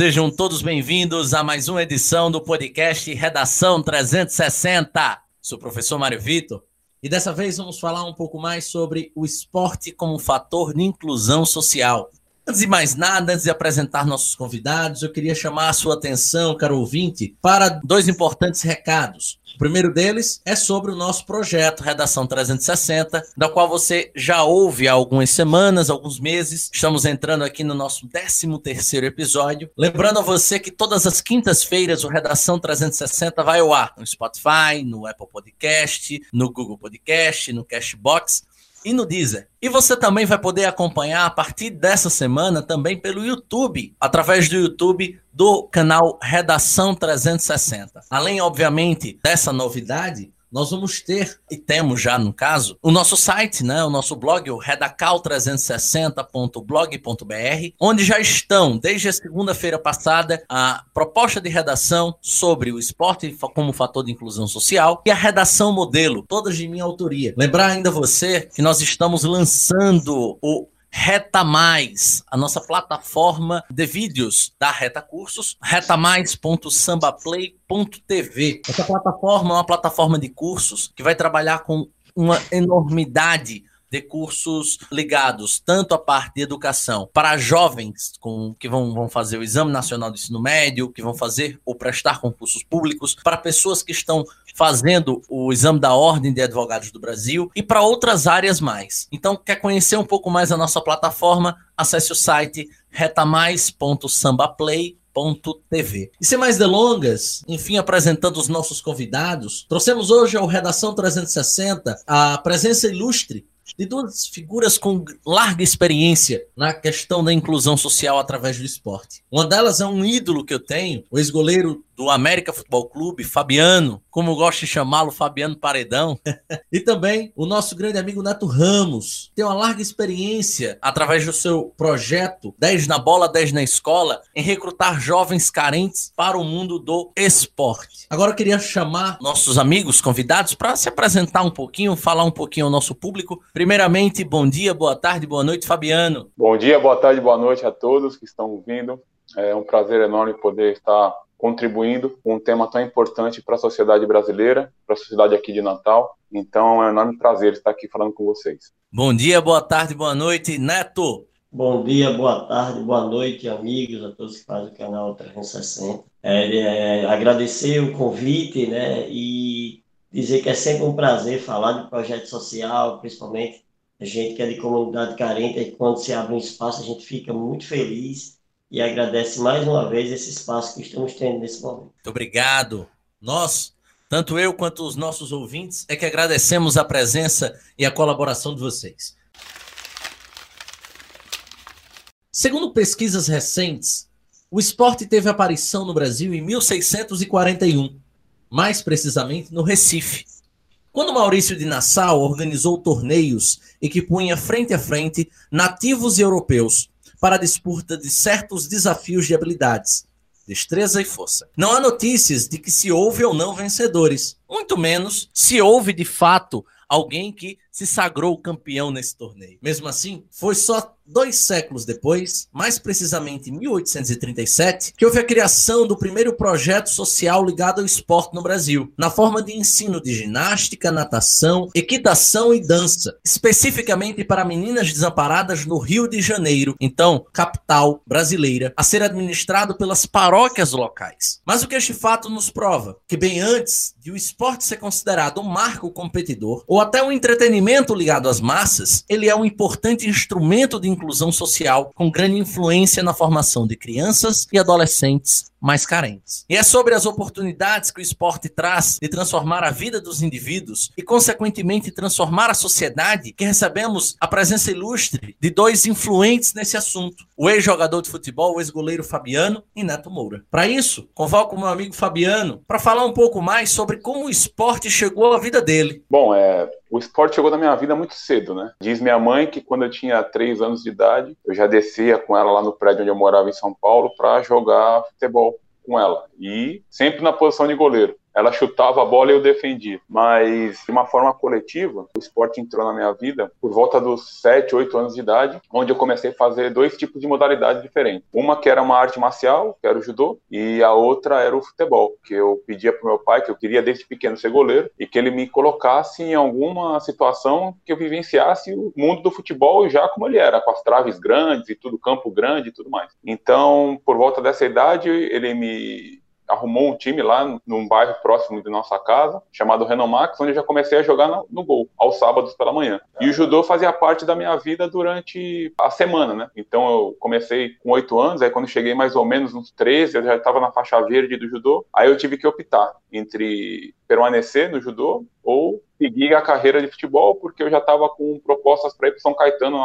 Sejam todos bem-vindos a mais uma edição do podcast Redação 360. Sou o professor Mário Vitor e dessa vez vamos falar um pouco mais sobre o esporte como fator de inclusão social. Antes de mais nada, antes de apresentar nossos convidados, eu queria chamar a sua atenção, caro ouvinte, para dois importantes recados. O primeiro deles é sobre o nosso projeto Redação 360, da qual você já ouve há algumas semanas, alguns meses. Estamos entrando aqui no nosso 13 terceiro episódio. Lembrando a você que todas as quintas-feiras o Redação 360 vai ao ar no Spotify, no Apple Podcast, no Google Podcast, no Cashbox e no Deezer. E você também vai poder acompanhar a partir dessa semana também pelo YouTube, através do YouTube do canal Redação 360. Além, obviamente, dessa novidade, nós vamos ter, e temos já no caso, o nosso site, né, o nosso blog, o redacal360.blog.br, onde já estão, desde a segunda-feira passada, a proposta de redação sobre o esporte como fator de inclusão social e a redação modelo, todas de minha autoria. Lembrar ainda você que nós estamos lançando o Reta Mais, a nossa plataforma de vídeos da Reta Cursos, retamais.sambaplay.tv. Essa plataforma é uma plataforma de cursos que vai trabalhar com uma enormidade de cursos ligados tanto à parte de educação para jovens com, que vão, vão fazer o Exame Nacional do Ensino Médio, que vão fazer ou prestar concursos públicos, para pessoas que estão fazendo o exame da Ordem de Advogados do Brasil e para outras áreas mais. Então, quer conhecer um pouco mais a nossa plataforma? Acesse o site retamais.sambaplay.tv. E sem mais delongas, enfim, apresentando os nossos convidados, trouxemos hoje ao Redação 360 a presença ilustre de duas figuras com larga experiência na questão da inclusão social através do esporte. Uma delas é um ídolo que eu tenho, o ex-goleiro do América Futebol Clube, Fabiano, como eu gosto de chamá-lo, Fabiano Paredão, e também o nosso grande amigo Neto Ramos, tem uma larga experiência através do seu projeto 10 na bola, 10 na escola, em recrutar jovens carentes para o mundo do esporte. Agora eu queria chamar nossos amigos convidados para se apresentar um pouquinho, falar um pouquinho ao nosso público. Primeiramente, bom dia, boa tarde, boa noite, Fabiano. Bom dia, boa tarde, boa noite a todos que estão ouvindo. É um prazer enorme poder estar contribuindo com um tema tão importante para a sociedade brasileira, para a sociedade aqui de Natal. Então é um enorme prazer estar aqui falando com vocês. Bom dia, boa tarde, boa noite, Neto. Bom dia, boa tarde, boa noite, amigos, a todos que fazem o canal 360. É, é, agradecer o convite, né, e dizer que é sempre um prazer falar de projeto social, principalmente a gente que é de comunidade carente, e quando se abre um espaço a gente fica muito feliz e agradece mais uma vez esse espaço que estamos tendo nesse momento. Muito obrigado. Nós, tanto eu quanto os nossos ouvintes, é que agradecemos a presença e a colaboração de vocês. Segundo pesquisas recentes, o esporte teve aparição no Brasil em 1641, mais precisamente no Recife. Quando Maurício de Nassau organizou torneios e que punha frente a frente nativos e europeus para a disputa de certos desafios de habilidades, destreza e força. Não há notícias de que se houve ou não vencedores, muito menos se houve de fato alguém que se sagrou campeão nesse torneio. Mesmo assim, foi só dois séculos depois, mais precisamente em 1837, que houve a criação do primeiro projeto social ligado ao esporte no Brasil, na forma de ensino de ginástica, natação, equitação e dança, especificamente para meninas desamparadas no Rio de Janeiro, então capital brasileira, a ser administrado pelas paróquias locais. Mas o que este fato nos prova? Que bem antes de o esporte ser considerado um marco competidor ou até um entretenimento ligado às massas, ele é um importante instrumento de inclusão social com grande influência na formação de crianças e adolescentes mais carentes. E é sobre as oportunidades que o esporte traz de transformar a vida dos indivíduos e, consequentemente, transformar a sociedade que recebemos a presença ilustre de dois influentes nesse assunto: o ex-jogador de futebol, o ex-goleiro Fabiano e Neto Moura. Para isso, convoco o meu amigo Fabiano para falar um pouco mais sobre como o esporte chegou à vida dele. Bom, é, o esporte chegou na minha vida muito cedo, né? Diz minha mãe que quando eu tinha três anos de idade, eu já descia com ela lá no prédio onde eu morava em São Paulo para jogar futebol com ela e sempre na posição de goleiro. Ela chutava a bola e eu defendia. Mas, de uma forma coletiva, o esporte entrou na minha vida por volta dos 7, 8 anos de idade, onde eu comecei a fazer dois tipos de modalidade diferentes. Uma que era uma arte marcial, que era o judô, e a outra era o futebol, que eu pedia para meu pai, que eu queria desde pequeno ser goleiro, e que ele me colocasse em alguma situação que eu vivenciasse o mundo do futebol já como ele era, com as traves grandes e tudo, campo grande e tudo mais. Então, por volta dessa idade, ele me arrumou um time lá num bairro próximo de nossa casa, chamado Renomax, onde eu já comecei a jogar no, no, gol, aos sábados pela manhã. E o judô fazia parte da minha vida durante a semana, né? Então eu comecei com oito anos, aí quando cheguei mais ou menos uns 13, eu já estava na faixa verde do judô, aí eu tive que optar entre permanecer no judô ou seguir a carreira de futebol, porque eu já estava com propostas para ir para São Caetano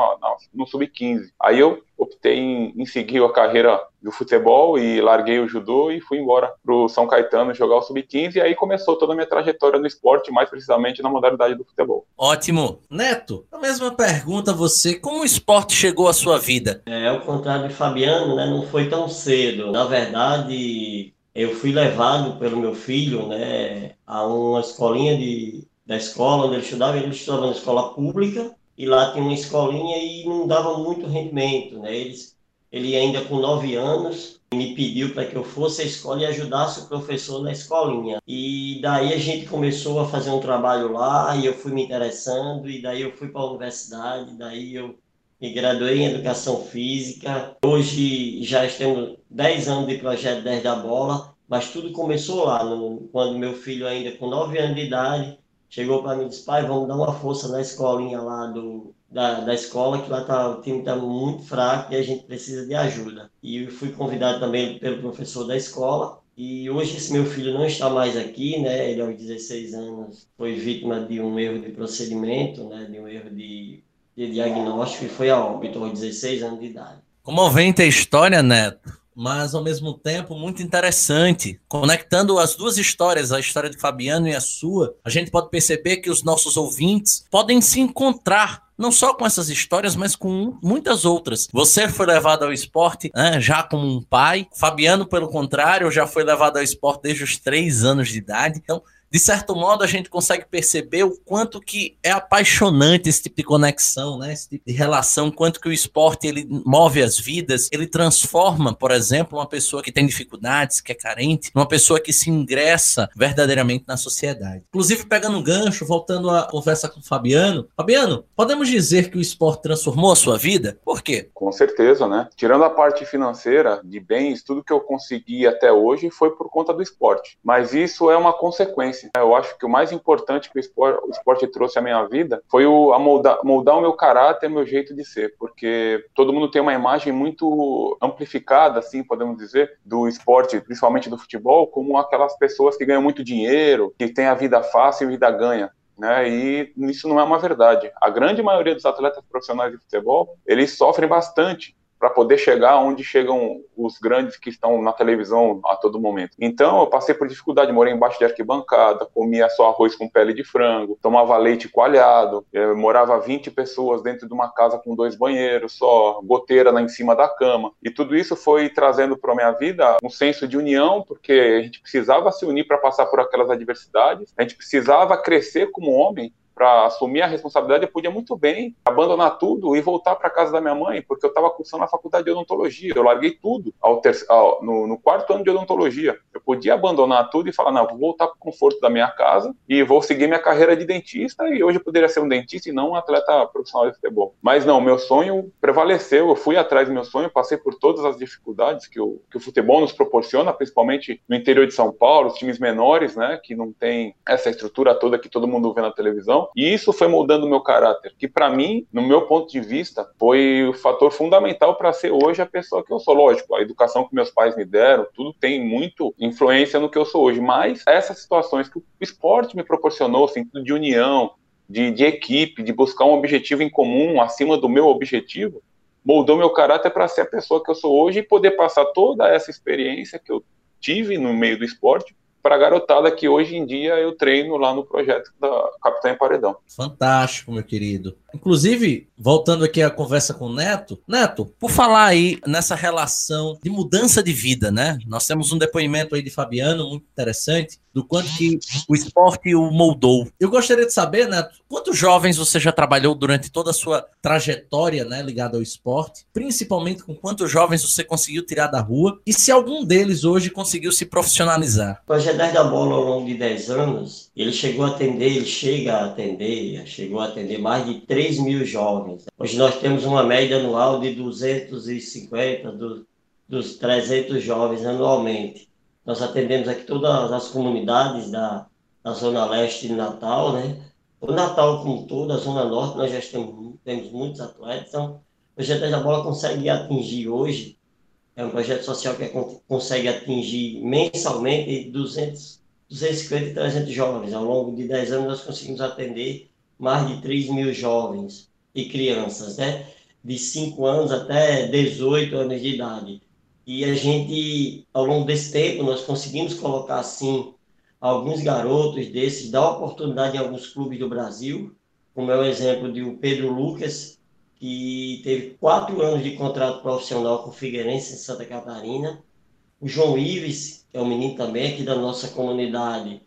no Sub-15. Aí eu optei em, em, seguir a carreira do futebol e larguei o judô e fui embora para o São Caetano jogar o Sub-15 e aí começou toda a minha trajetória no esporte, mais precisamente na modalidade do futebol. Ótimo. Neto, a mesma pergunta a você, como o esporte chegou à sua vida? É, ao contrário de Fabiano, né, não foi tão cedo. Na verdade, eu fui levado pelo meu filho né, a uma escolinha de, da escola onde ele estudava. Ele estudava na escola pública e lá tinha uma escolinha e não dava muito rendimento. Né? Eles, ele ainda com nove anos me pediu para que eu fosse à escola e ajudasse o professor na escolinha. E daí a gente começou a fazer um trabalho lá e eu fui me interessando e daí eu fui para a universidade, daí eu me graduei em Educação Física. Hoje já temos 10 anos de projeto 10 da Bola, mas tudo começou lá, no, quando meu filho ainda com 9 anos de idade chegou para mim e disse, pai, vamos dar uma força na escolinha lá do, da, da escola, que lá tá, o time está muito fraco e a gente precisa de ajuda. E fui convidado também pelo professor da escola, e hoje esse meu filho não está mais aqui, né? Ele aos 16 anos foi vítima de um erro de procedimento, né? De um erro de de diagnóstico e foi a óbito aos 16 anos de idade. Comovente a história, Neto, mas ao mesmo tempo muito interessante. Conectando as duas histórias, a história de Fabiano e a sua, a gente pode perceber que os nossos ouvintes podem se encontrar não só com essas histórias, mas com muitas outras. Você foi levado ao esporte né, já como um pai, Fabiano, pelo contrário, já foi levado ao esporte desde os três anos de idade. Então, de certo modo, a gente consegue perceber o quanto que é apaixonante esse tipo de conexão, né? Esse tipo de relação, quanto que o esporte ele move as vidas, ele transforma, por exemplo, uma pessoa que tem dificuldades, que é carente, numa pessoa que se ingressa verdadeiramente na sociedade. Inclusive, pegando um gancho, voltando à conversa com o Fabiano. Fabiano, podemos dizer que o esporte transformou a sua vida? Por quê? Com certeza, né? Tirando a parte financeira, de bens, tudo que eu consegui até hoje foi por conta do esporte. Mas isso é uma consequência eu acho que o mais importante que o esporte, o esporte trouxe à minha vida foi o, a moldar, moldar o meu caráter, meu jeito de ser, porque todo mundo tem uma imagem muito amplificada, assim, podemos dizer, do esporte, principalmente do futebol, como aquelas pessoas que ganham muito dinheiro, que têm a vida fácil e vida ganha. Né, e isso não é uma verdade. A grande maioria dos atletas profissionais de futebol, eles sofrem bastante para poder chegar onde chegam os grandes que estão na televisão a todo momento. Então, eu passei por dificuldade, morei embaixo de arquibancada, comia só arroz com pele de frango, tomava leite coalhado, morava 20 pessoas dentro de uma casa com dois banheiros só, goteira lá em cima da cama. E tudo isso foi trazendo para minha vida um senso de união, porque a gente precisava se unir para passar por aquelas adversidades, a gente precisava crescer como homem para assumir a responsabilidade, eu podia muito bem abandonar tudo e voltar para casa da minha mãe, porque eu estava cursando a faculdade de odontologia. Eu larguei tudo ao ao, no, no, quarto ano de odontologia. Eu podia abandonar tudo e falar: não, vou voltar para o conforto da minha casa e vou seguir minha carreira de dentista. E hoje eu poderia ser um dentista e não um atleta profissional de futebol. Mas não, meu sonho prevaleceu. Eu fui atrás do meu sonho, passei por todas as dificuldades que o, que o futebol nos proporciona, principalmente no interior de São Paulo, os times menores, né, que não tem essa estrutura toda que todo mundo vê na televisão. E isso foi moldando o meu caráter, que para mim, no meu ponto de vista, foi o fator fundamental para ser hoje a pessoa que eu sou. Lógico, a educação que meus pais me deram, tudo tem muito influência no que eu sou hoje, mas essas situações que o esporte me proporcionou, sentido de união, de, de equipe, de buscar um objetivo em comum acima do meu objetivo, moldou meu caráter para ser a pessoa que eu sou hoje e poder passar toda essa experiência que eu tive no meio do esporte para a garotada que hoje em dia eu treino lá no projeto da Capitã em Paredão. Fantástico, meu querido. Inclusive, voltando aqui à conversa com o Neto, Neto, por falar aí nessa relação de mudança de vida, né? Nós temos um depoimento aí de Fabiano muito interessante do quanto que o esporte o moldou. Eu gostaria de saber, Neto, quantos jovens você já trabalhou durante toda a sua trajetória, né, ligada ao esporte? Principalmente com quantos jovens você conseguiu tirar da rua e se algum deles hoje conseguiu se profissionalizar? Projeto 10 da Bola, ao longo de 10 anos, ele chegou a atender, ele chega a atender, chegou a atender mais de 3 mil jovens. Hoje nós temos uma média anual de 250, do, dos 300 jovens anualmente. Nós atendemos aqui todas as comunidades da, da Zona Leste de Natal, né? O Natal como todo, a Zona Norte, nós já temos, temos muitos atletas. Então, o projeto da Bola consegue atingir hoje, é um projeto social que consegue atingir mensalmente 200, 250 e 300 jovens. Ao longo de 10 anos, nós conseguimos atender mais de 3 mil jovens e crianças, né? De 5 anos até 18 anos de idade. E a gente, ao longo desse tempo, nós conseguimos colocar, assim, alguns garotos desses, dar oportunidade em alguns clubes do Brasil, como é o exemplo de o Pedro Lucas, que teve quatro anos de contrato profissional com o Figueirense em Santa Catarina. O João Ives, que é um menino também aqui da nossa comunidade,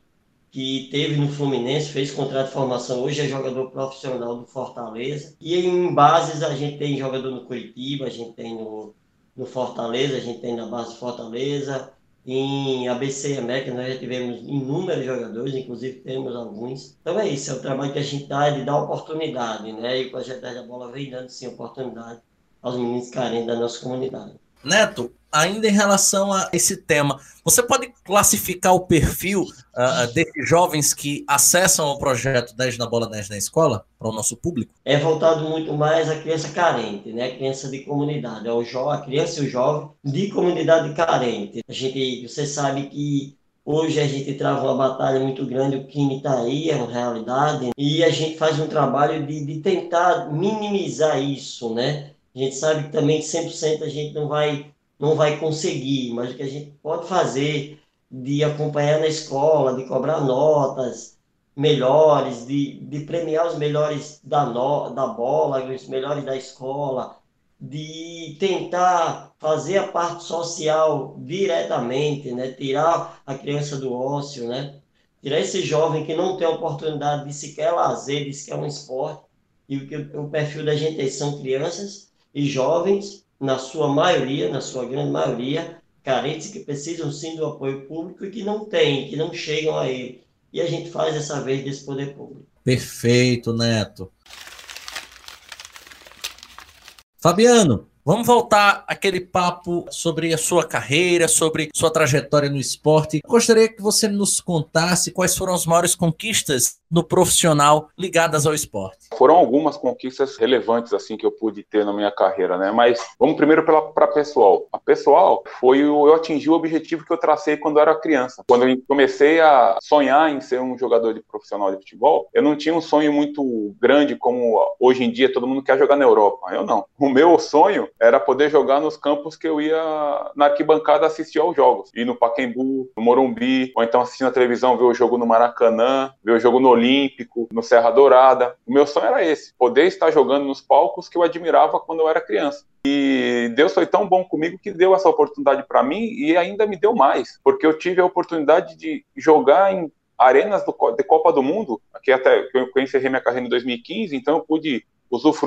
que teve no Fluminense, fez contrato de formação, hoje é jogador profissional do Fortaleza. E em bases a gente tem jogador no Curitiba, a gente tem no no Fortaleza, a gente tem na base Fortaleza, em ABC América nós já tivemos inúmeros jogadores, inclusive temos alguns. Então é isso, é o trabalho que a gente dá de dar oportunidade, né? E o projeto da bola vem dando sim oportunidade aos meninos carentes da nossa comunidade. Neto, ainda em relação a esse tema, você pode classificar o perfil uh, desses jovens que acessam o projeto 10 na Bola 10 na escola para o nosso público? É voltado muito mais à criança carente, né? criança de comunidade, ao jo a criança e o jovem de comunidade carente. A gente, você sabe que Hoje a gente trava uma batalha muito grande, o crime está aí, é uma realidade, e a gente faz um trabalho de, de tentar minimizar isso, né? A gente sabe que também 100% a gente não vai não vai conseguir, mas o que a gente pode fazer de acompanhar na escola, de cobrar notas melhores, de, de premiar os melhores da, no, da bola, os melhores da escola, de tentar fazer a parte social diretamente, né? tirar a criança do ócio, né? tirar esse jovem que não tem oportunidade de sequer lazer, de sequer um esporte, e o que o perfil da gente é, são crianças e jovens na sua maioria, na sua grande maioria, carentes que precisam sim do apoio público e que não têm, que não chegam a ele. E a gente faz essa vez desse poder público. Perfeito, Neto. Fabiano, Vamos voltar aquele papo sobre a sua carreira, sobre sua trajetória no esporte. Gostaria que você nos contasse quais foram as maiores conquistas no profissional ligadas ao esporte. Foram algumas conquistas relevantes assim que eu pude ter na minha carreira, né? Mas vamos primeiro para pessoal. A pessoal foi o, eu atingi o objetivo que eu tracei quando eu era criança. Quando eu comecei a sonhar em ser um jogador de profissional de futebol, eu não tinha um sonho muito grande como hoje em dia todo mundo quer jogar na Europa. Eu não. O meu sonho era poder jogar nos campos que eu ia na arquibancada assistir aos jogos. Ir no Pacaembu, no Morumbi, ou então assistir na televisão, ver o jogo no Maracanã, ver o jogo no Olímpico, no Serra Dourada. O meu sonho era esse, poder estar jogando nos palcos que eu admirava quando eu era criança. E Deus foi tão bom comigo que deu essa oportunidade para mim e ainda me deu mais, porque eu tive a oportunidade de jogar em arenas do, de Copa do Mundo, que até eu encerrei minha carreira em 2015, então eu pude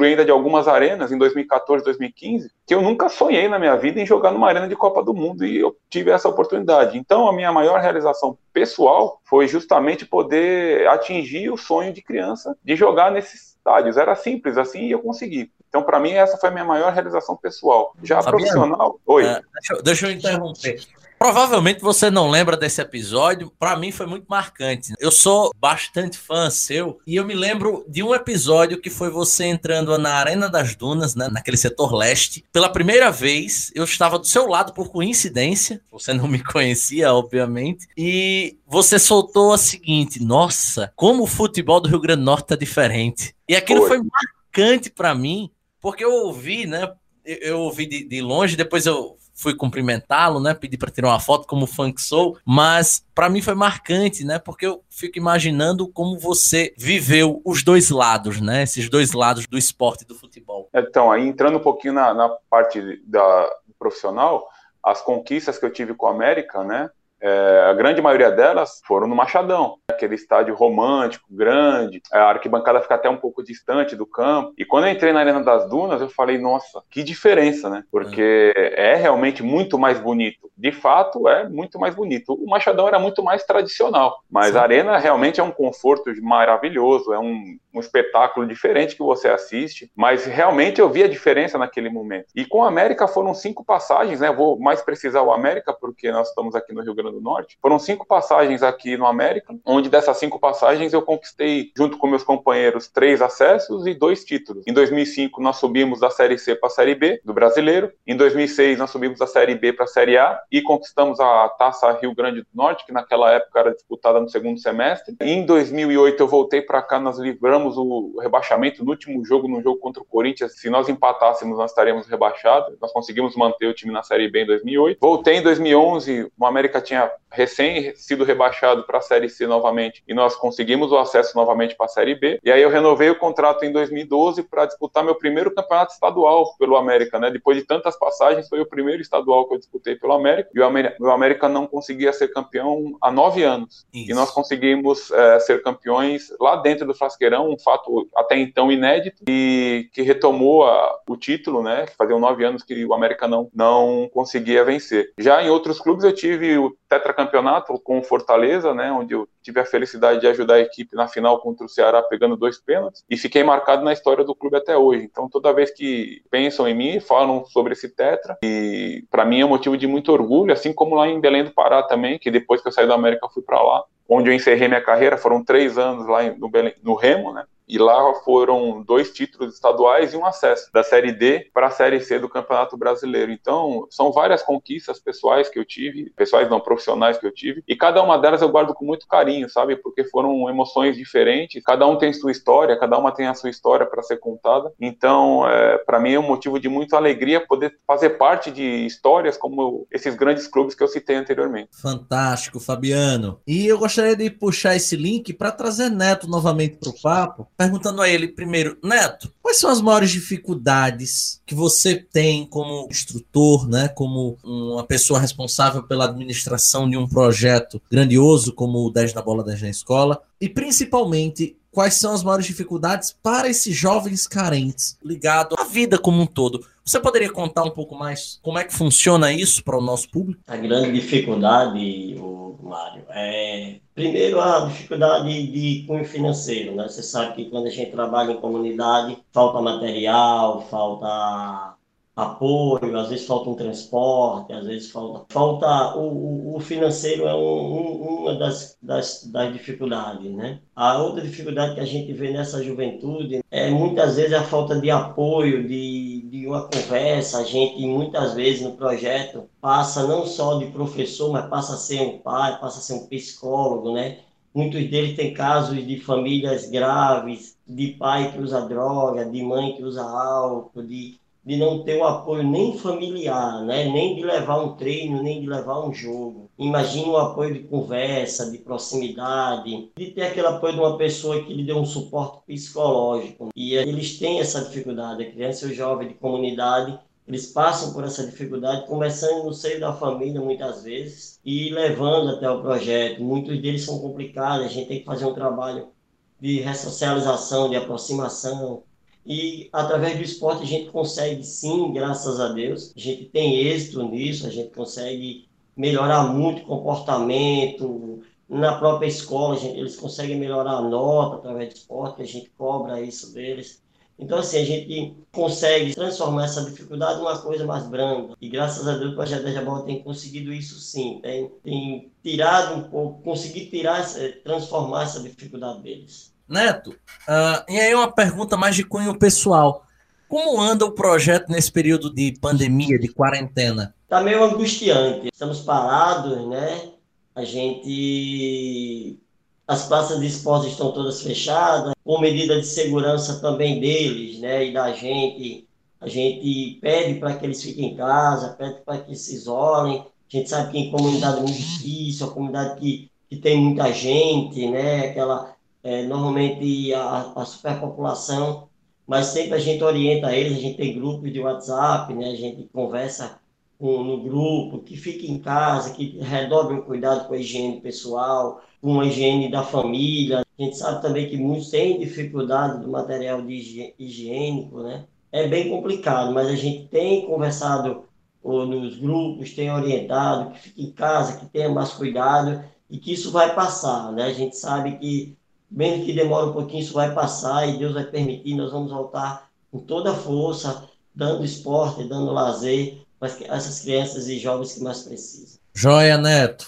ainda de algumas arenas em 2014, 2015, que eu nunca sonhei na minha vida em jogar numa arena de Copa do Mundo e eu tive essa oportunidade. Então, a minha maior realização pessoal foi justamente poder atingir o sonho de criança de jogar nesses estádios. Era simples assim e eu consegui. Então, para mim, essa foi a minha maior realização pessoal. Já Fabiano, profissional. Oi. É, deixa, eu, deixa eu interromper. Provavelmente você não lembra desse episódio, para mim foi muito marcante. Eu sou bastante fã seu e eu me lembro de um episódio que foi você entrando na Arena das Dunas, né, naquele setor leste. Pela primeira vez, eu estava do seu lado por coincidência, você não me conhecia, obviamente, e você soltou a seguinte: Nossa, como o futebol do Rio Grande do Norte tá diferente. E aquilo foi, foi marcante para mim, porque eu ouvi, né? Eu ouvi de, de longe, depois eu fui cumprimentá-lo, né? Pedi para tirar uma foto como que sou, mas para mim foi marcante, né? Porque eu fico imaginando como você viveu os dois lados, né? Esses dois lados do esporte e do futebol. Então, aí entrando um pouquinho na, na parte da profissional, as conquistas que eu tive com a América, né? É, a grande maioria delas foram no Machadão, aquele estádio romântico, grande, a arquibancada fica até um pouco distante do campo. E quando eu entrei na Arena das Dunas, eu falei, nossa, que diferença, né? Porque é, é realmente muito mais bonito. De fato, é muito mais bonito. O Machadão era muito mais tradicional, mas Sim. a Arena realmente é um conforto maravilhoso, é um, um espetáculo diferente que você assiste, mas realmente eu vi a diferença naquele momento. E com a América foram cinco passagens, né? Vou mais precisar o América, porque nós estamos aqui no Rio Grande do Norte. Foram cinco passagens aqui no América, onde dessas cinco passagens eu conquistei, junto com meus companheiros, três acessos e dois títulos. Em 2005 nós subimos da Série C para a Série B do Brasileiro. Em 2006 nós subimos da Série B para a Série A e conquistamos a Taça Rio Grande do Norte, que naquela época era disputada no segundo semestre. Em 2008 eu voltei para cá, nós livramos o rebaixamento no último jogo, no jogo contra o Corinthians. Se nós empatássemos, nós estaríamos rebaixados. Nós conseguimos manter o time na Série B em 2008. Voltei em 2011, o América tinha recém sido rebaixado para a Série C novamente e nós conseguimos o acesso novamente para a Série B. E aí eu renovei o contrato em 2012 para disputar meu primeiro campeonato estadual pelo América, né? Depois de tantas passagens, foi o primeiro estadual que eu disputei pelo América e o América, o América não conseguia ser campeão há nove anos. Isso. E nós conseguimos é, ser campeões lá dentro do Frasqueirão, um fato até então inédito e que retomou a, o título, né? Faziam nove anos que o América não, não conseguia vencer. Já em outros clubes eu tive o tetracampeonato com o Fortaleza, né, onde eu tive a felicidade de ajudar a equipe na final contra o Ceará pegando dois pênaltis e fiquei marcado na história do clube até hoje. Então toda vez que pensam em mim, falam sobre esse tetra e para mim é motivo de muito orgulho, assim como lá em Belém do Pará também, que depois que eu saí da América eu fui para lá, onde eu encerrei minha carreira, foram três anos lá no, Belém, no Remo, né, e lá foram dois títulos estaduais e um acesso da Série D para a Série C do Campeonato Brasileiro. Então, são várias conquistas pessoais que eu tive, pessoais não profissionais que eu tive, e cada uma delas eu guardo com muito carinho, sabe? Porque foram emoções diferentes, cada um tem sua história, cada uma tem a sua história para ser contada. Então, é, para mim é um motivo de muita alegria poder fazer parte de histórias como esses grandes clubes que eu citei anteriormente. Fantástico, Fabiano. E eu gostaria de puxar esse link para trazer Neto novamente para o papo, perguntando a ele primeiro, Neto, quais são as maiores dificuldades que você tem como instrutor, né, como uma pessoa responsável pela administração de um projeto grandioso como o 10 na bola 10 na escola, e principalmente quais são as maiores dificuldades para esses jovens carentes ligado vida como um todo. Você poderia contar um pouco mais como é que funciona isso para o nosso público? A grande dificuldade, Mário, é primeiro a dificuldade de cunho financeiro, né? Você sabe que quando a gente trabalha em comunidade, falta material, falta apoio, às vezes falta um transporte, às vezes falta. Falta o, o financeiro é um, um, uma das, das, das dificuldades, né? A outra dificuldade que a gente vê nessa juventude é muitas vezes a falta de apoio, de, de uma conversa. A gente muitas vezes no projeto passa não só de professor, mas passa a ser um pai, passa a ser um psicólogo, né? Muitos deles têm casos de famílias graves, de pai que usa droga, de mãe que usa álcool, de de não ter o apoio nem familiar, né? nem de levar um treino, nem de levar um jogo. Imagina o apoio de conversa, de proximidade, de ter aquele apoio de uma pessoa que lhe dê um suporte psicológico. E eles têm essa dificuldade, a criança e o jovem de comunidade, eles passam por essa dificuldade, conversando no seio da família muitas vezes e levando até o projeto. Muitos deles são complicados, a gente tem que fazer um trabalho de ressocialização, de aproximação, e através do esporte a gente consegue sim, graças a Deus, a gente tem êxito nisso, a gente consegue melhorar muito o comportamento. Na própria escola, gente, eles conseguem melhorar a nota através do esporte, a gente cobra isso deles. Então, assim, a gente consegue transformar essa dificuldade numa coisa mais branda. E graças a Deus o Projeto da Jabal tem conseguido isso sim. Tem, tem tirado um pouco, conseguido tirar, transformar essa dificuldade deles. Neto, uh, e aí uma pergunta mais de cunho pessoal. Como anda o projeto nesse período de pandemia, de quarentena? Está meio angustiante. Estamos parados, né? A gente. As praças de esporte estão todas fechadas, com medida de segurança também deles, né? E da gente. a gente pede para que eles fiquem em casa, pede para que se isolem. A gente sabe que em comunidade é muito difícil, a comunidade que, que tem muita gente, né? Aquela, é, normalmente a, a superpopulação, mas sempre a gente orienta eles, a gente tem grupos de WhatsApp, né? A gente conversa com, no grupo, que fique em casa, que redobre o cuidado com a higiene pessoal, com a higiene da família. A gente sabe também que muitos têm dificuldade do material de higiênico, né? é bem complicado, mas a gente tem conversado ou, nos grupos, tem orientado que fique em casa, que tenha mais cuidado e que isso vai passar, né? A gente sabe que, mesmo que demore um pouquinho, isso vai passar e Deus vai permitir, nós vamos voltar com toda a força, dando esporte, dando lazer para essas crianças e jovens que mais precisam. Joia, Neto.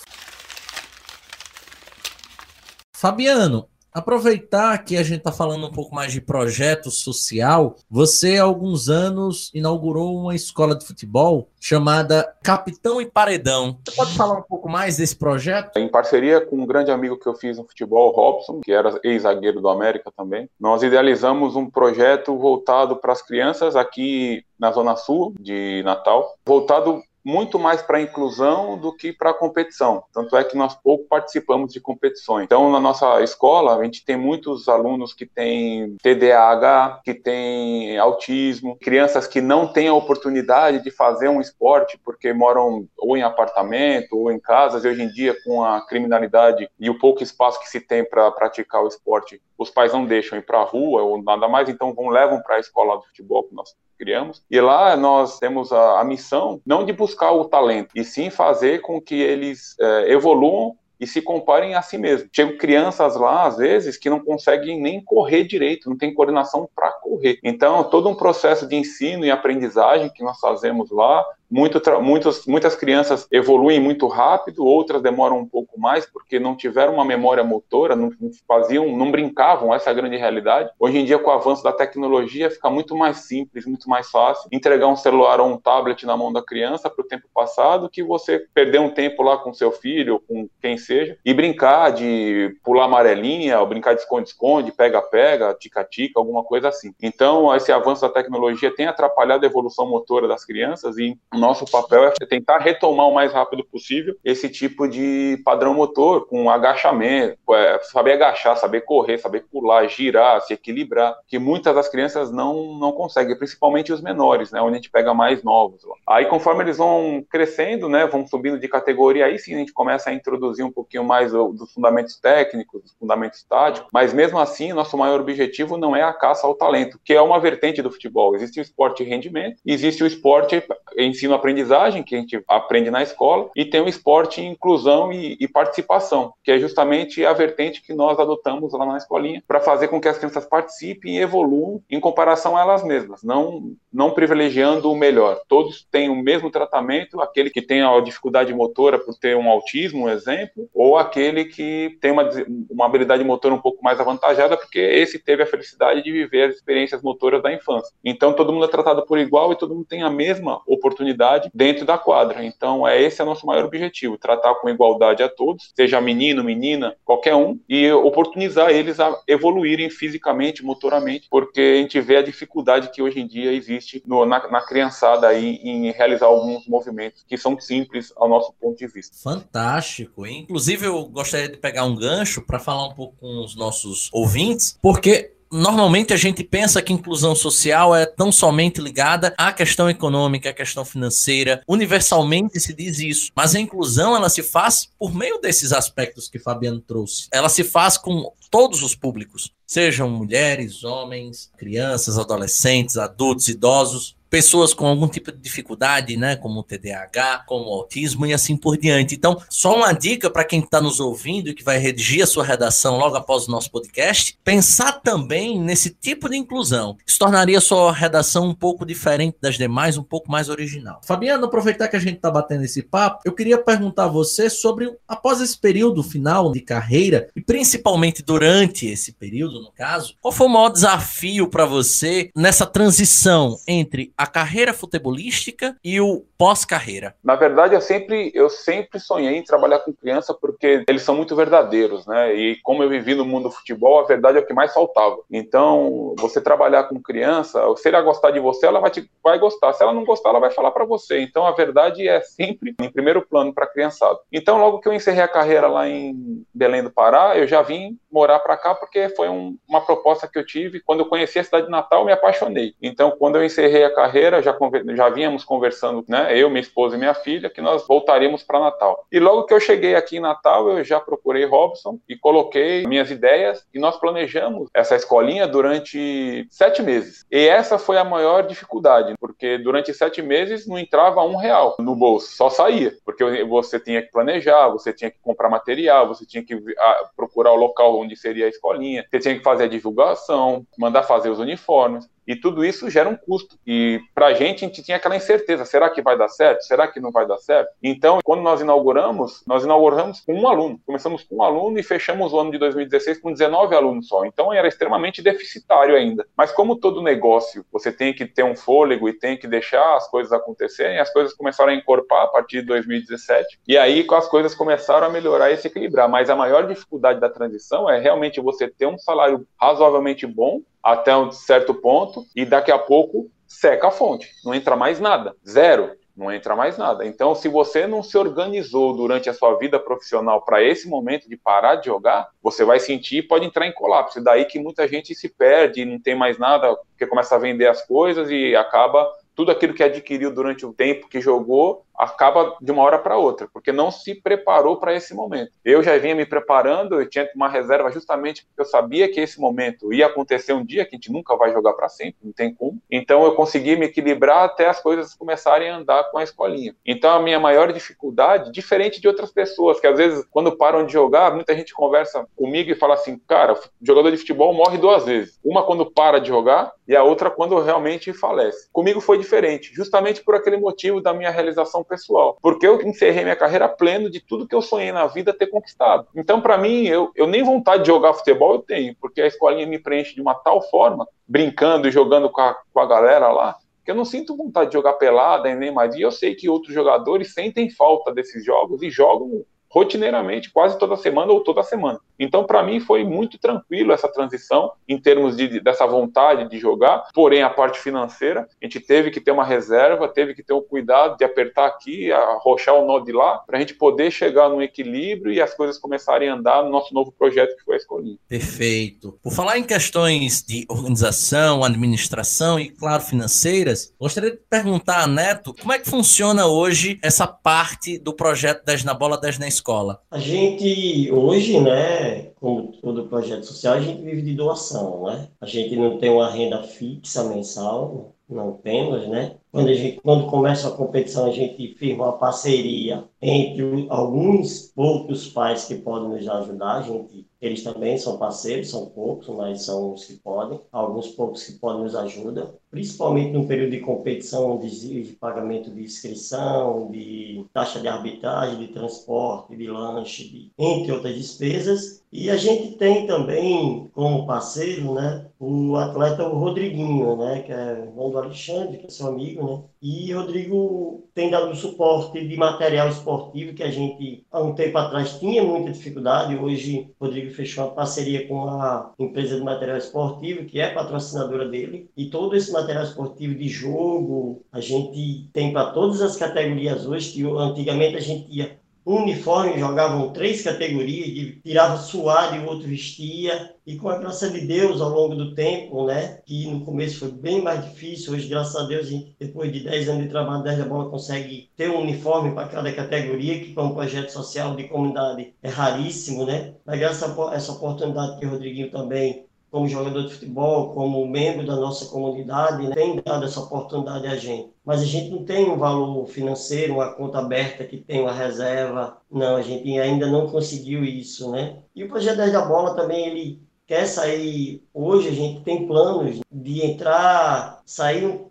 Fabiano, Aproveitar que a gente está falando um pouco mais de projeto social, você há alguns anos inaugurou uma escola de futebol chamada Capitão e Paredão. Você pode falar um pouco mais desse projeto? Em parceria com um grande amigo que eu fiz no futebol, Robson, que era ex-zagueiro do América também, nós idealizamos um projeto voltado para as crianças aqui na Zona Sul de Natal, voltado muito mais para inclusão do que para competição. Tanto é que nós pouco participamos de competições. Então, na nossa escola, a gente tem muitos alunos que têm TDAH, que têm autismo, crianças que não têm a oportunidade de fazer um esporte porque moram ou em apartamento ou em casas. E hoje em dia, com a criminalidade e o pouco espaço que se tem para praticar o esporte, os pais não deixam ir para a rua ou nada mais, então vão levam para a escola de futebol que nós criamos. E lá nós temos a, a missão não de buscar o talento, e sim fazer com que eles é, evoluam e se comparem a si mesmos. Chegam crianças lá, às vezes, que não conseguem nem correr direito, não tem coordenação para correr. Então, todo um processo de ensino e aprendizagem que nós fazemos lá muito, muitos, muitas crianças evoluem muito rápido, outras demoram um pouco mais porque não tiveram uma memória motora, não faziam, não brincavam, essa é a grande realidade. Hoje em dia, com o avanço da tecnologia, fica muito mais simples, muito mais fácil entregar um celular ou um tablet na mão da criança para o tempo passado que você perder um tempo lá com seu filho com quem seja e brincar de pular amarelinha, ou brincar de esconde-esconde, pega-pega, tica-tica, alguma coisa assim. Então, esse avanço da tecnologia tem atrapalhado a evolução motora das crianças e nosso papel é tentar retomar o mais rápido possível esse tipo de padrão motor, com agachamento, é, saber agachar, saber correr, saber pular, girar, se equilibrar, que muitas das crianças não, não conseguem, principalmente os menores, né, onde a gente pega mais novos. Aí, conforme eles vão crescendo, né, vão subindo de categoria, aí sim a gente começa a introduzir um pouquinho mais dos fundamentos técnicos, dos fundamentos táticos, mas mesmo assim, nosso maior objetivo não é a caça ao talento, que é uma vertente do futebol. Existe o esporte rendimento, existe o esporte ensino ensino-aprendizagem, que a gente aprende na escola, e tem o esporte inclusão e, e, participação, que é justamente a vertente que nós adotamos lá na escolinha, para fazer com que as crianças participem e evoluam em comparação a elas mesmas, não, não privilegiando o melhor. Todos têm o mesmo tratamento, aquele que tem a dificuldade motora por ter um autismo, um exemplo, ou aquele que tem uma, uma habilidade motora um pouco mais avantajada, porque esse teve a felicidade de viver as experiências motoras da infância. Então, todo mundo é tratado por igual e todo mundo tem a mesma oportunidade igualdade dentro da quadra. Então, é esse é o nosso maior objetivo, tratar com igualdade a todos, seja menino, menina, qualquer um, e oportunizar eles a evoluírem fisicamente, motoramente, porque a gente vê a dificuldade que hoje em dia existe no, na, na criançada aí em realizar alguns movimentos que são simples ao nosso ponto de vista. Fantástico. Inclusive, eu gostaria de pegar um gancho para falar um pouco com os nossos ouvintes, porque normalmente a gente pensa que inclusão social é tão somente ligada à questão econômica, à questão financeira. Universalmente se diz isso, mas a inclusão ela se faz por meio desses aspectos que Fabiano trouxe. Ela se faz com todos os públicos, sejam mulheres, homens, crianças, adolescentes, adultos, idosos pessoas com algum tipo de dificuldade, né, como o TDAH, como o autismo e assim por diante. Então, só uma dica para quem está nos ouvindo e que vai redigir a sua redação logo após o nosso podcast, pensar também nesse tipo de inclusão. Isso tornaria a sua redação um pouco diferente das demais, um pouco mais original. Fabiano, aproveitar que a gente está batendo esse papo, eu queria perguntar a você sobre, após esse período final de carreira, e principalmente durante esse período, no caso, qual foi o maior desafio para você nessa transição entre a carreira futebolística e o pós-carreira? Na verdade, eu sempre, eu sempre sonhei em trabalhar com criança porque eles são muito verdadeiros, né? E como eu vivi no mundo do futebol, a verdade é o que mais faltava. Então, você trabalhar com criança, se ela gostar de você, ela vai, te, vai gostar. Se ela não gostar, ela vai falar para você. Então, a verdade é sempre em primeiro plano para a criançada. Então, logo que eu encerrei a carreira lá em Belém do Pará, eu já vim morar para cá porque foi um, uma proposta que eu tive. Quando eu conheci a cidade de Natal, eu me apaixonei. Então, quando eu encerrei a carreira, já, já vínhamos conversando, né, eu, minha esposa e minha filha, que nós voltaríamos para Natal. E logo que eu cheguei aqui em Natal, eu já procurei Robson e coloquei minhas ideias e nós planejamos essa escolinha durante sete meses. E essa foi a maior dificuldade, porque durante sete meses não entrava um real no bolso, só saía, porque você tinha que planejar, você tinha que comprar material, você tinha que ah, procurar o local onde seria a escolinha, você tinha que fazer a divulgação, mandar fazer os uniformes. E tudo isso gera um custo. E para a gente, a gente tinha aquela incerteza: será que vai dar certo? Será que não vai dar certo? Então, quando nós inauguramos, nós inauguramos com um aluno. Começamos com um aluno e fechamos o ano de 2016 com 19 alunos só. Então, era extremamente deficitário ainda. Mas, como todo negócio, você tem que ter um fôlego e tem que deixar as coisas acontecerem, as coisas começaram a encorpar a partir de 2017. E aí, as coisas começaram a melhorar e se equilibrar. Mas a maior dificuldade da transição é realmente você ter um salário razoavelmente bom até um certo ponto e daqui a pouco seca a fonte, não entra mais nada, zero, não entra mais nada. Então, se você não se organizou durante a sua vida profissional para esse momento de parar de jogar, você vai sentir e pode entrar em colapso. Daí que muita gente se perde, não tem mais nada, porque começa a vender as coisas e acaba tudo aquilo que adquiriu durante o tempo que jogou acaba de uma hora para outra, porque não se preparou para esse momento. Eu já vinha me preparando, eu tinha uma reserva justamente porque eu sabia que esse momento ia acontecer um dia, que a gente nunca vai jogar para sempre, não tem como. Então eu consegui me equilibrar até as coisas começarem a andar com a escolinha. Então a minha maior dificuldade, diferente de outras pessoas, que às vezes quando param de jogar, muita gente conversa comigo e fala assim: "Cara, jogador de futebol morre duas vezes. Uma quando para de jogar e a outra quando realmente falece". Comigo foi diferente, justamente por aquele motivo da minha realização pessoal, porque eu encerrei minha carreira pleno de tudo que eu sonhei na vida ter conquistado. Então, para mim, eu, eu nem vontade de jogar futebol eu tenho, porque a escolinha me preenche de uma tal forma, brincando e jogando com a, com a galera lá, que eu não sinto vontade de jogar pelada e nem mais. E eu sei que outros jogadores sentem falta desses jogos e jogam rotineiramente, quase toda semana ou toda semana. Então, para mim, foi muito tranquilo essa transição em termos de, dessa vontade de jogar. Porém, a parte financeira, a gente teve que ter uma reserva, teve que ter o um cuidado de apertar aqui, arrochar o nó de lá, para a gente poder chegar num equilíbrio e as coisas começarem a andar no nosso novo projeto que foi a Escolinha. Perfeito. Por falar em questões de organização, administração e, claro, financeiras, gostaria de perguntar a Neto como é que funciona hoje essa parte do projeto 10 na Bola, 10 na Escola escola? A gente, hoje, né, como todo projeto social, a gente vive de doação, né? A gente não tem uma renda fixa mensal, não temos, né? Quando, a gente, quando começa a competição, a gente firma uma parceria entre alguns poucos pais que podem nos ajudar. A gente, eles também são parceiros, são poucos, mas são os que podem. Alguns poucos que podem nos ajudar, principalmente no período de competição, de, de pagamento de inscrição, de taxa de arbitragem, de transporte, de lanche, de, entre outras despesas. E a gente tem também como parceiro, né, o atleta o Rodriguinho, né, que é irmão do Alexandre, que é seu amigo, né? E Rodrigo tem dado suporte de material esportivo que a gente há um tempo atrás tinha muita dificuldade. Hoje Rodrigo fechou uma parceria com a empresa de material esportivo que é patrocinadora dele e todo esse material esportivo de jogo a gente tem para todas as categorias hoje. Que antigamente a gente ia uniforme, jogavam três categorias, tirava suado e o outro vestia. E com a graça de Deus, ao longo do tempo, né, que no começo foi bem mais difícil, hoje, graças a Deus, a gente, depois de 10 anos de trabalho, 10 da bola consegue ter um uniforme para cada categoria, que para um projeto social de comunidade é raríssimo, né? Mas graças a essa oportunidade que o Rodriguinho também como jogador de futebol, como membro da nossa comunidade, né, tem dado essa oportunidade a gente. Mas a gente não tem um valor financeiro, uma conta aberta que tem uma reserva. Não, a gente ainda não conseguiu isso, né? E o projeto 10 da Bola também, ele quer sair. Hoje a gente tem planos de entrar, sair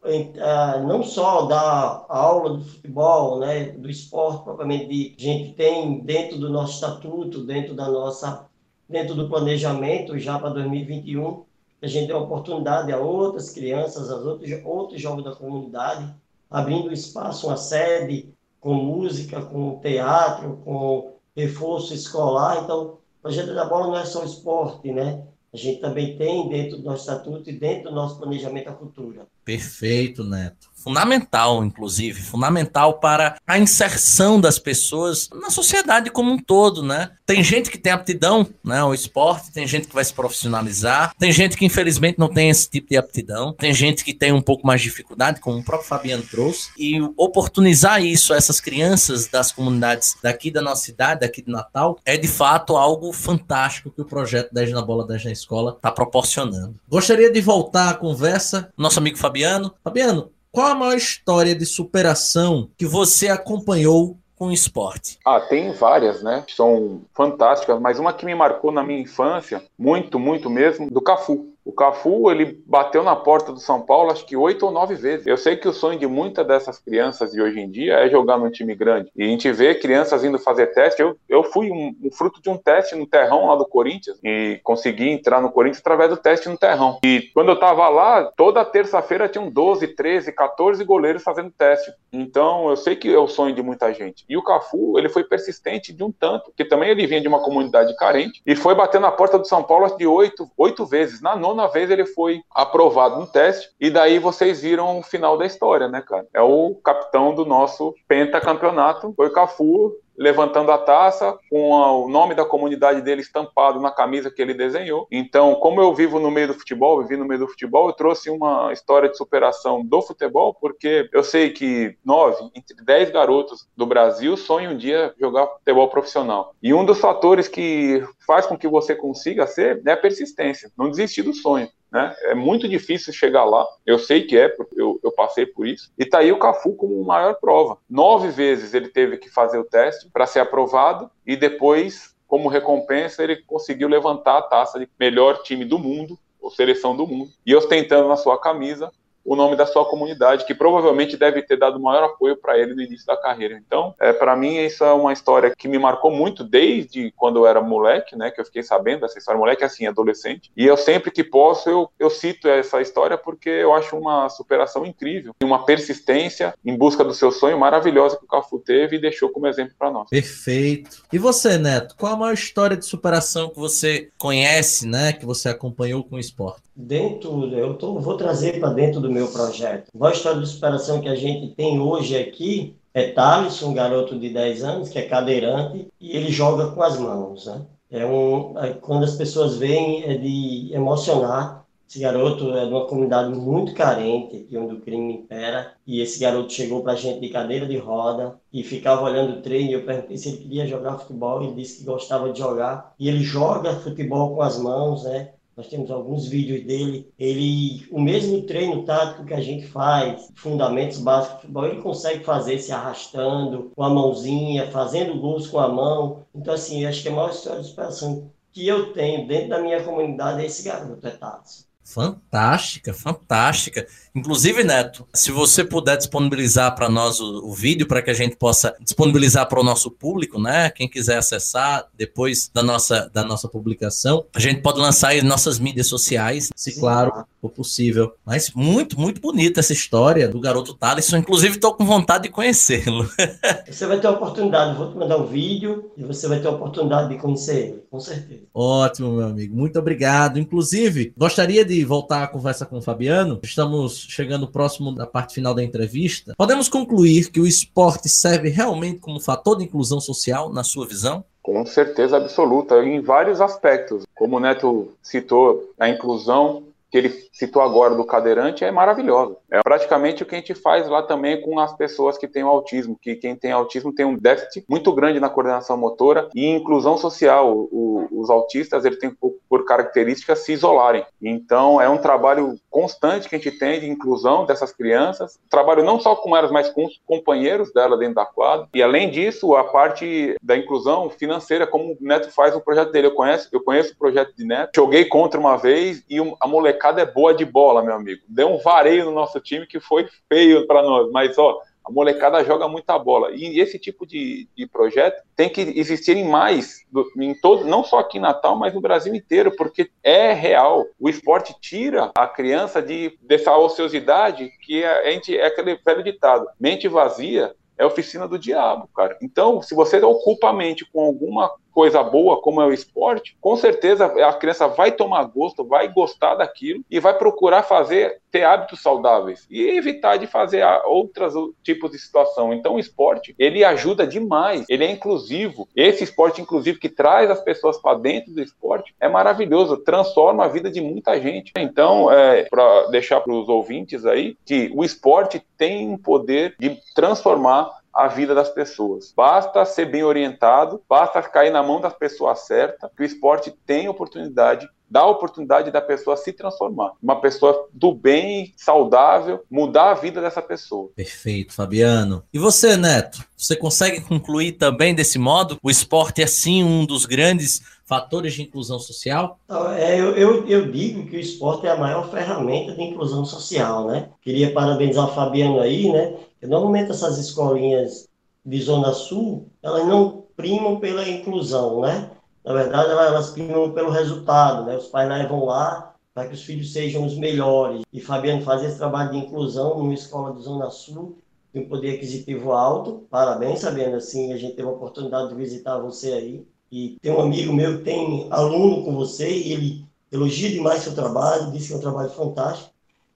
não só da aula do futebol, né, do esporte propriamente dito. A gente tem dentro do nosso estatuto, dentro da nossa dentro do planejamento já para 2021, a gente dê oportunidade a outras crianças, a outros, outros jovens da comunidade, abrindo espaço, uma sede com música, com teatro, com reforço escolar. Então, o projeto da bola não é só esporte, né? A gente também tem dentro do nosso estatuto e dentro do nosso planejamento a cultura. Perfeito, Neto. Fundamental, inclusive, fundamental para a inserção das pessoas na sociedade como um todo, né? Tem gente que tem aptidão, né, ao esporte, tem gente que vai se profissionalizar, tem gente que infelizmente não tem esse tipo de aptidão, tem gente que tem um pouco mais de dificuldade, como o próprio Fabiano trouxe, e oportunizar isso a essas crianças das comunidades daqui da nossa cidade, daqui de Natal, é de fato algo fantástico que o projeto 10 na bola 10 na escola está proporcionando. Gostaria de voltar à conversa, nosso amigo Fabiano Fabiano. Qual a maior história de superação que você acompanhou com o esporte? Ah, tem várias, né? São fantásticas, mas uma que me marcou na minha infância, muito, muito mesmo, do Cafu. O Cafu, ele bateu na porta do São Paulo acho que oito ou nove vezes. Eu sei que o sonho de muitas dessas crianças de hoje em dia é jogar num time grande. E a gente vê crianças indo fazer teste. Eu, eu fui um, um fruto de um teste no terrão lá do Corinthians e consegui entrar no Corinthians através do teste no terrão. E quando eu tava lá, toda terça-feira tinham 12, 13, 14 goleiros fazendo teste. Então eu sei que é o sonho de muita gente. E o Cafu, ele foi persistente de um tanto, que também ele vinha de uma comunidade carente e foi bater na porta do São Paulo de oito, oito vezes. Na nona nona vez ele foi aprovado no teste, e daí vocês viram o final da história, né, cara? É o capitão do nosso pentacampeonato, foi Cafu, levantando a taça com o nome da comunidade dele estampado na camisa que ele desenhou. Então, como eu vivo no meio do futebol, vivi no meio do futebol, eu trouxe uma história de superação do futebol, porque eu sei que nove entre dez garotos do Brasil sonham um dia jogar futebol profissional. E um dos fatores que faz com que você consiga ser é a persistência, não desistir do sonho. Né? É muito difícil chegar lá. Eu sei que é, porque eu, eu passei por isso. E tá aí o Cafu como maior prova. Nove vezes ele teve que fazer o teste para ser aprovado e depois, como recompensa, ele conseguiu levantar a taça de melhor time do mundo, ou seleção do mundo, e ostentando na sua camisa o nome da sua comunidade, que provavelmente deve ter dado maior apoio para ele no início da carreira. Então, é, para mim, isso é uma história que me marcou muito desde quando eu era moleque, né? Que eu fiquei sabendo dessa história, moleque assim, adolescente. E eu sempre que posso, eu, eu cito essa história porque eu acho uma superação incrível e uma persistência em busca do seu sonho maravilhosa que o Cafu teve e deixou como exemplo para nós. Perfeito. E você, Neto, qual a maior história de superação que você conhece, né? Que você acompanhou com o esporte? Dentro, eu tô, vou trazer para dentro do meu projeto. Uma história de superação que a gente tem hoje aqui é Thales, um garoto de 10 anos que é cadeirante e ele joga com as mãos, né? É um, é, quando as pessoas veem é de emocionar. Esse garoto é de uma comunidade muito carente, aqui onde o crime impera, e esse garoto chegou para a gente de cadeira de roda e ficava olhando o treino. Eu perguntei se ele queria jogar futebol, ele disse que gostava de jogar. E ele joga futebol com as mãos, né? Nós temos alguns vídeos dele. Ele, o mesmo treino tático que a gente faz, fundamentos básicos de futebol, ele consegue fazer se arrastando com a mãozinha, fazendo gols com a mão. Então, assim, acho que a maior história de superação que eu tenho dentro da minha comunidade é esse garoto, é Tato. Fantástica, fantástica. Inclusive, Neto, se você puder disponibilizar para nós o, o vídeo para que a gente possa disponibilizar para o nosso público, né? Quem quiser acessar depois da nossa, da nossa publicação, a gente pode lançar aí nossas mídias sociais, se claro for possível. Mas muito, muito bonita essa história do garoto Thaleson. Inclusive, estou com vontade de conhecê-lo. você vai ter a oportunidade, vou te mandar o um vídeo e você vai ter a oportunidade de conhecer ele, com certeza. Ótimo, meu amigo. Muito obrigado. Inclusive, gostaria de voltar a conversa com o Fabiano. Estamos chegando próximo da parte final da entrevista, podemos concluir que o esporte serve realmente como fator de inclusão social, na sua visão? Com certeza absoluta, em vários aspectos. Como o Neto citou, a inclusão que ele citou agora do cadeirante é maravilhosa. É praticamente o que a gente faz lá também com as pessoas que têm autismo, que quem tem autismo tem um déficit muito grande na coordenação motora e inclusão social. O, os autistas eles têm por, por características se isolarem. Então é um trabalho constante que a gente tem de inclusão dessas crianças. Trabalho não só com elas, mas com os companheiros dela dentro da quadra. E além disso, a parte da inclusão financeira, como o Neto faz o projeto dele. Eu conheço, eu conheço o projeto de Neto. Joguei contra uma vez e a molecada é boa de bola, meu amigo. Deu um vareio no nosso time que foi feio para nós, mas ó, A molecada joga muita bola. E esse tipo de, de projeto tem que existir em mais, em todo, não só aqui em Natal, mas no Brasil inteiro, porque é real. O esporte tira a criança de, dessa ociosidade que a gente, é aquele velho ditado: mente vazia é oficina do diabo, cara. Então, se você ocupa a mente com alguma coisa boa, como é o esporte, com certeza a criança vai tomar gosto, vai gostar daquilo e vai procurar fazer, ter hábitos saudáveis e evitar de fazer outros tipos de situação. Então, o esporte, ele ajuda demais, ele é inclusivo. Esse esporte inclusivo que traz as pessoas para dentro do esporte é maravilhoso, transforma a vida de muita gente. Então, é, para deixar para os ouvintes aí, que o esporte tem um poder de transformar a vida das pessoas. Basta ser bem orientado, basta cair na mão das pessoas certas, que o esporte tem oportunidade dá a oportunidade da pessoa se transformar. Uma pessoa do bem, saudável, mudar a vida dessa pessoa. Perfeito, Fabiano. E você, Neto? Você consegue concluir também desse modo? O esporte é sim um dos grandes fatores de inclusão social? É, eu, eu, eu, digo que o esporte é a maior ferramenta de inclusão social, né? Queria parabenizar o Fabiano aí, né? Normalmente essas escolinhas de Zona Sul, elas não primam pela inclusão, né? Na verdade, elas primam pelo resultado, né? Os pais levam lá para que os filhos sejam os melhores. E Fabiano faz esse trabalho de inclusão numa escola de Zona Sul, de um poder aquisitivo alto. Parabéns, Fabiano, assim, a gente teve a oportunidade de visitar você aí. E tem um amigo meu que tem aluno com você e ele elogia demais seu trabalho, diz que é um trabalho fantástico.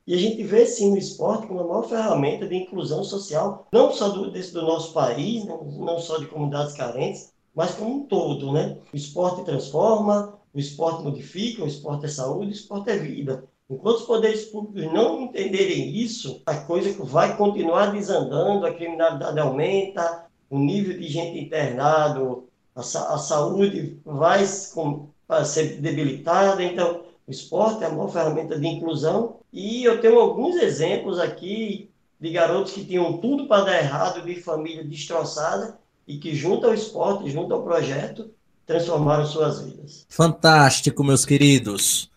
E a gente vê, sim, o esporte como uma maior ferramenta de inclusão social, não só do, desse, do nosso país, não, não só de comunidades carentes, mas como um todo, né? O esporte transforma, o esporte modifica, o esporte é saúde, o esporte é vida. Enquanto os poderes públicos não entenderem isso, a coisa vai continuar desandando, a criminalidade aumenta, o nível de gente internado, a, a saúde vai com, ser debilitada. Então, o esporte é a maior ferramenta de inclusão e eu tenho alguns exemplos aqui de garotos que tinham tudo para dar errado, de família destroçada e que, junto ao esporte, junto ao projeto, transformaram suas vidas. Fantástico, meus queridos.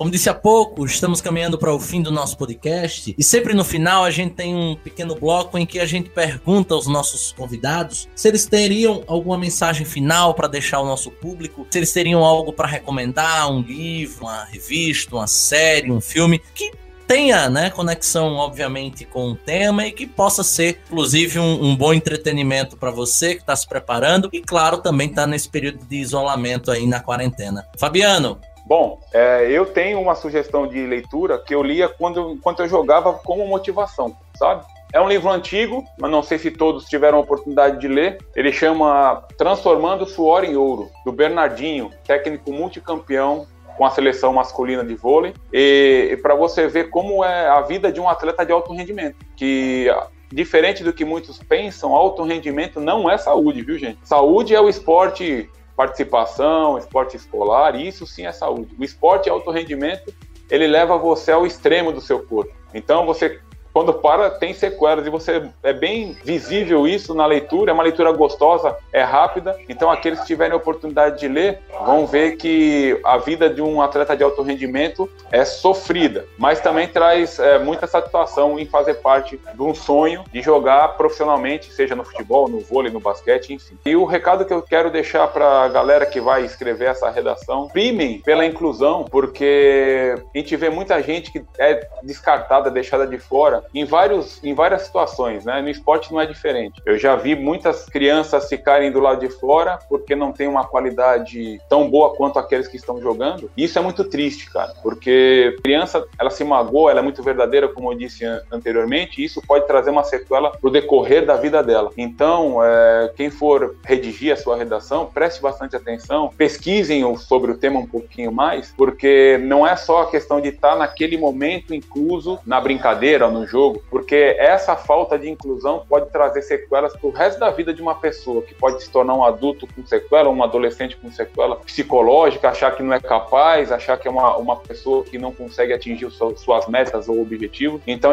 Como disse há pouco, estamos caminhando para o fim do nosso podcast e sempre no final a gente tem um pequeno bloco em que a gente pergunta aos nossos convidados se eles teriam alguma mensagem final para deixar ao nosso público, se eles teriam algo para recomendar, um livro, uma revista, uma série, um filme que tenha né, conexão, obviamente, com o tema e que possa ser, inclusive, um, um bom entretenimento para você que está se preparando e, claro, também está nesse período de isolamento aí na quarentena. Fabiano, Bom, é, eu tenho uma sugestão de leitura que eu lia quando, enquanto eu jogava como motivação, sabe? É um livro antigo, mas não sei se todos tiveram a oportunidade de ler. Ele chama Transformando Suor em Ouro, do Bernardinho, técnico multicampeão com a seleção masculina de vôlei. E, e para você ver como é a vida de um atleta de alto rendimento, que diferente do que muitos pensam, alto rendimento não é saúde, viu, gente? Saúde é o esporte participação, esporte escolar, isso sim é saúde. O esporte alto rendimento, ele leva você ao extremo do seu corpo. Então você quando para, tem sequelas. E você é bem visível isso na leitura. É uma leitura gostosa, é rápida. Então, aqueles que tiverem a oportunidade de ler vão ver que a vida de um atleta de alto rendimento é sofrida, mas também traz é, muita satisfação em fazer parte de um sonho de jogar profissionalmente, seja no futebol, no vôlei, no basquete, enfim. E o recado que eu quero deixar para a galera que vai escrever essa redação: primem pela inclusão, porque a gente vê muita gente que é descartada, deixada de fora em, vários, em várias situações, né? No esporte não é diferente. Eu já vi muitas crianças ficarem do lado de fora porque não tem uma qualidade tão boa quanto aqueles que estão jogando. E isso é muito triste, cara, porque criança, ela se magoa, ela é muito verdadeira, como eu disse anteriormente, e isso pode trazer uma sequela pro decorrer da vida dela. Então, é, quem for redigir a sua redação, preste bastante atenção, pesquisem sobre o tema um pouquinho mais, porque não é só a questão de estar naquele momento incluso na brincadeira, no jogo, porque essa falta de inclusão pode trazer sequelas para o resto da vida de uma pessoa, que pode se tornar um adulto com sequela, um adolescente com sequela psicológica, achar que não é capaz, achar que é uma, uma pessoa que não consegue atingir suas metas ou objetivos. Então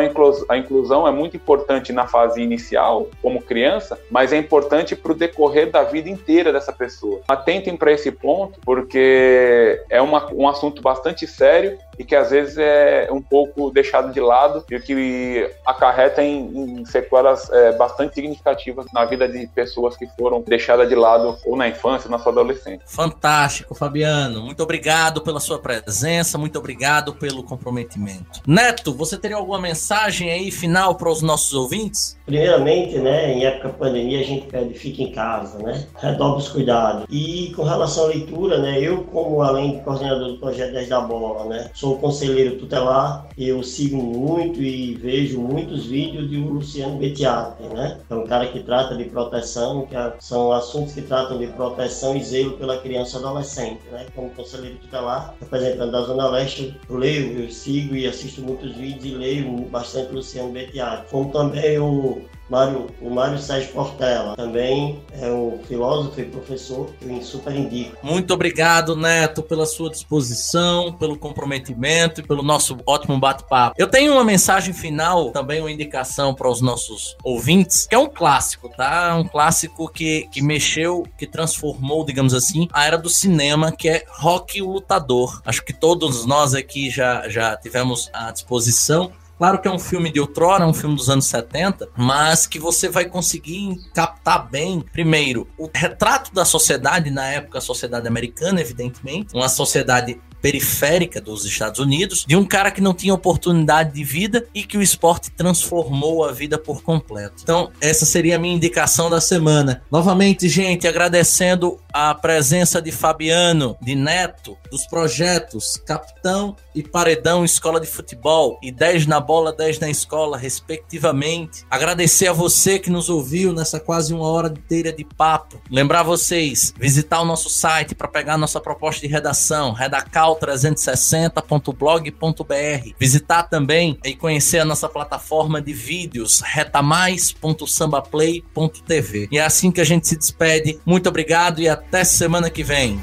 a inclusão é muito importante na fase inicial, como criança, mas é importante para o decorrer da vida inteira dessa pessoa. Atentem para esse ponto, porque é uma, um assunto bastante sério e que às vezes é um pouco deixado de lado e que acarreta em, em sequelas é, bastante significativas na vida de pessoas que foram deixadas de lado ou na infância, ou na sua adolescência. Fantástico, Fabiano. Muito obrigado pela sua presença, muito obrigado pelo comprometimento. Neto, você teria alguma mensagem aí final para os nossos ouvintes? Primeiramente, né, em época de pandemia, a gente pede fique em casa, né? Redobre os cuidados. E com relação à leitura, né, eu como além de coordenador do projeto 10 da Bola, né, sou conselheiro tutelar, eu sigo muito e vejo muitos vídeos de Luciano Betiati, né? É um cara que trata de proteção, que são assuntos que tratam de proteção e zelo pela criança e adolescente, né? Como conselheiro tutelar, representando da Zona Leste, eu leio, eu sigo e assisto muitos vídeos e leio bastante Luciano Betiati. Como também o Mário, o Mário Sérgio Portela, também é um filósofo e professor que eu super indico. Muito obrigado, Neto, pela sua disposição, pelo comprometimento e pelo nosso ótimo bate-papo. Eu tenho uma mensagem final, também uma indicação para os nossos ouvintes, que é um clássico, tá? Um clássico que, que mexeu, que transformou, digamos assim, a era do cinema, que é Rock o Lutador. Acho que todos nós aqui já, já tivemos à disposição Claro que é um filme de outrora, um filme dos anos 70, mas que você vai conseguir captar bem, primeiro, o retrato da sociedade, na época a sociedade americana, evidentemente, uma sociedade periférica dos Estados Unidos, de um cara que não tinha oportunidade de vida e que o esporte transformou a vida por completo. Então, essa seria a minha indicação da semana. Novamente, gente, agradecendo a presença de Fabiano, de Neto, dos projetos Capitão e Paredão Escola de Futebol e 10 na bola, 10 na escola, respectivamente. Agradecer a você que nos ouviu nessa quase uma hora inteira de papo. Lembrar vocês, visitar o nosso site para pegar nossa proposta de redação, redacal360.blog.br. Visitar também e conhecer a nossa plataforma de vídeos, retamais.sambaplay.tv. E é assim que a gente se despede. Muito obrigado e até semana que vem.